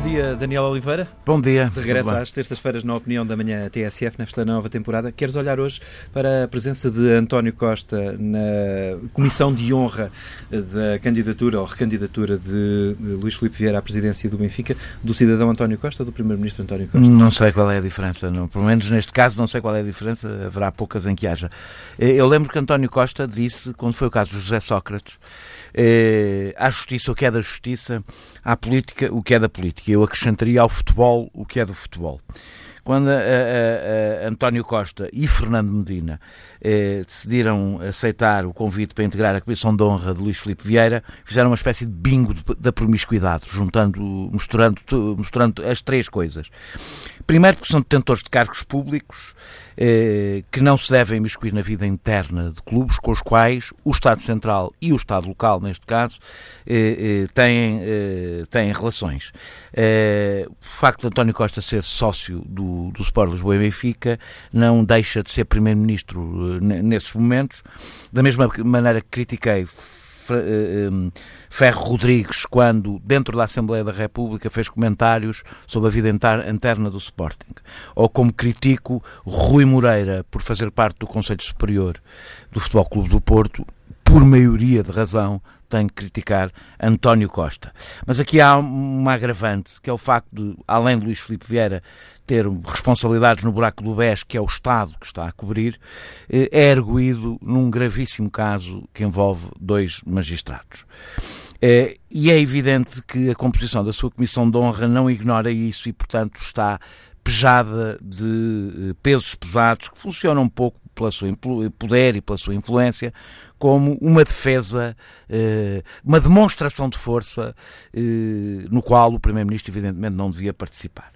Bom dia, Daniel Oliveira. Bom dia. De regresso às terças-feiras na Opinião da Manhã TSF, nesta nova temporada. Queres olhar hoje para a presença de António Costa na Comissão de Honra da candidatura ou recandidatura de Luís Filipe Vieira à presidência do Benfica, do cidadão António Costa ou do primeiro-ministro António Costa? Não sei qual é a diferença, não. pelo menos neste caso não sei qual é a diferença, haverá poucas em que haja. Eh, eu lembro que António Costa disse, quando foi o caso de José Sócrates, eh, à justiça o que é da justiça, à política o que é da política. Eu acrescentaria ao futebol o que é do futebol. Quando a, a, a António Costa e Fernando Medina eh, decidiram aceitar o convite para integrar a Comissão de Honra de Luís Filipe Vieira, fizeram uma espécie de bingo da promiscuidade, juntando, misturando, misturando as três coisas. Primeiro porque são detentores de cargos públicos, que não se devem imiscuir na vida interna de clubes com os quais o Estado Central e o Estado Local, neste caso, eh, eh, têm, têm relações. O facto de António Costa ser sócio do, do Sport Lisboa e Benfica não deixa de ser Primeiro-Ministro nesses momentos, da mesma maneira que critiquei eh, eh, Ferro Rodrigues, quando, dentro da Assembleia da República, fez comentários sobre a vida interna do Sporting. Ou como critico Rui Moreira por fazer parte do Conselho Superior do Futebol Clube do Porto, por maioria de razão, tenho que criticar António Costa. Mas aqui há uma agravante, que é o facto de, além de Luís Filipe Vieira ter responsabilidades no buraco do BES, que é o Estado que está a cobrir, eh, é erguido num gravíssimo caso que envolve dois magistrados. Eh, e é evidente que a composição da sua Comissão de Honra não ignora isso e, portanto, está pejada de eh, pesos pesados que funcionam um pouco pela sua poder e pela sua influência, como uma defesa, eh, uma demonstração de força eh, no qual o Primeiro-Ministro, evidentemente, não devia participar.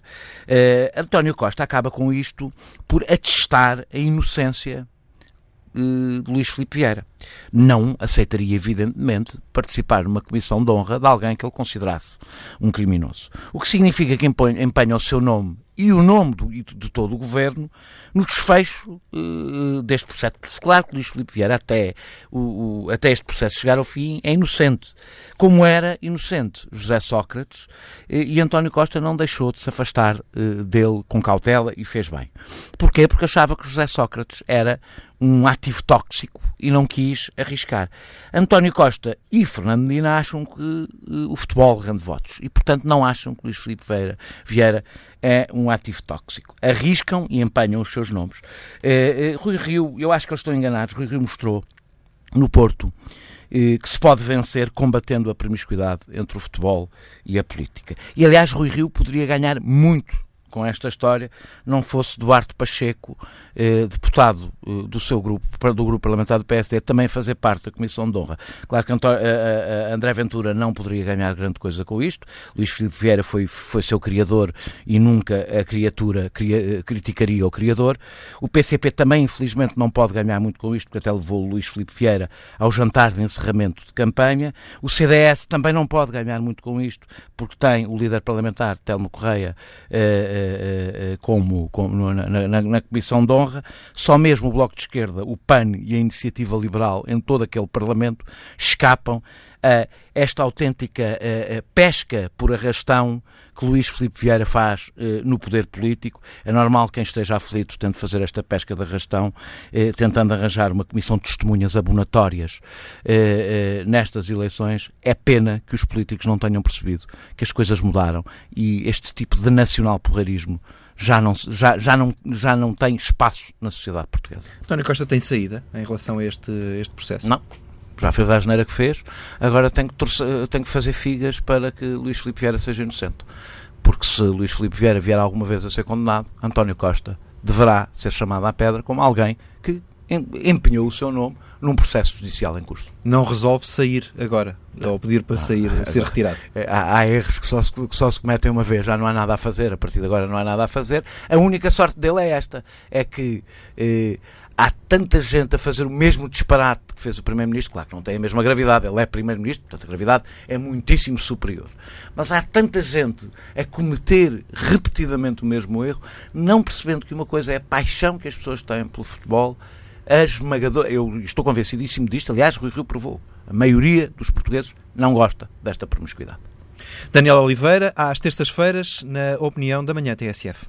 António Costa acaba com isto por atestar a inocência de Luís Filipe Vieira. Não aceitaria, evidentemente, participar numa comissão de honra de alguém que ele considerasse um criminoso. O que significa que empenha o seu nome e o nome do, de todo o governo no desfecho uh, deste processo. Claro que Luís Filipe Vieira, até, o, o, até este processo chegar ao fim, é inocente. Como era inocente José Sócrates, uh, e António Costa não deixou de se afastar uh, dele com cautela e fez bem. Porquê? Porque achava que José Sócrates era um ativo tóxico e não quis arriscar. António Costa e Fernando Medina acham que uh, o futebol rende votos e, portanto, não acham que Luís Filipe Vieira, Vieira é um ativo tóxico. Arriscam e empenham os seus nomes. Uh, uh, Rui Rio, eu acho que eles estão enganados, Rui Rio mostrou no Porto que se pode vencer combatendo a promiscuidade entre o futebol e a política. E, aliás, Rui Rio poderia ganhar muito com esta história, não fosse Duarte Pacheco, eh, deputado eh, do seu grupo, do grupo parlamentar do PSD, também fazer parte da Comissão de Honra. Claro que Antó eh, André Ventura não poderia ganhar grande coisa com isto, Luís Filipe Vieira foi, foi seu criador e nunca a criatura cria, criticaria o criador. O PCP também, infelizmente, não pode ganhar muito com isto, porque até levou o Luís Filipe Vieira ao jantar de encerramento de campanha. O CDS também não pode ganhar muito com isto, porque tem o líder parlamentar, Telmo Correia, eh, eh, eh, como, como na, na, na, Comissão de Honra, só mesmo o Bloco de Esquerda, o PAN e a Iniciativa Liberal em todo aquele Parlamento escapam a esta autêntica pesca por arrastão que Luís Filipe Vieira faz no poder político. É normal que quem esteja aflito tente fazer esta pesca de arrastão, tentando arranjar uma comissão de testemunhas abonatórias nestas eleições. É pena que os políticos não tenham percebido que as coisas mudaram e este tipo de nacional porreirismo já não, já, já, não, já não tem espaço na sociedade portuguesa. António Costa tem saída em relação a este, este processo? Não já fez a asneira que fez, agora tem que, torcer, tem que fazer figas para que Luís Filipe Vieira seja inocente. Porque se Luís Filipe Vieira vier alguma vez a ser condenado, António Costa deverá ser chamado à pedra como alguém que empenhou o seu nome num processo judicial em curso. Não resolve sair agora, ou pedir para sair, ah, ser retirado. É, há, há, erros que só, se, que só se cometem uma vez, já não há nada a fazer, a partir de agora não há nada a fazer. A única sorte dele é esta, é que eh, há tanta gente a fazer o mesmo disparate que fez o Primeiro-Ministro, claro que não tem a mesma gravidade, ele é Primeiro-Ministro, portanto a gravidade é muitíssimo superior. Mas há tanta gente a cometer repetidamente o mesmo erro, não percebendo que uma coisa é a paixão que as pessoas têm pelo futebol a esmagadora, eu estou convencidíssimo disto, aliás, Rui Rio provou, a maioria dos portugueses não gosta desta promiscuidade. Daniel Oliveira, às terças-feiras, na opinião da manhã TSF.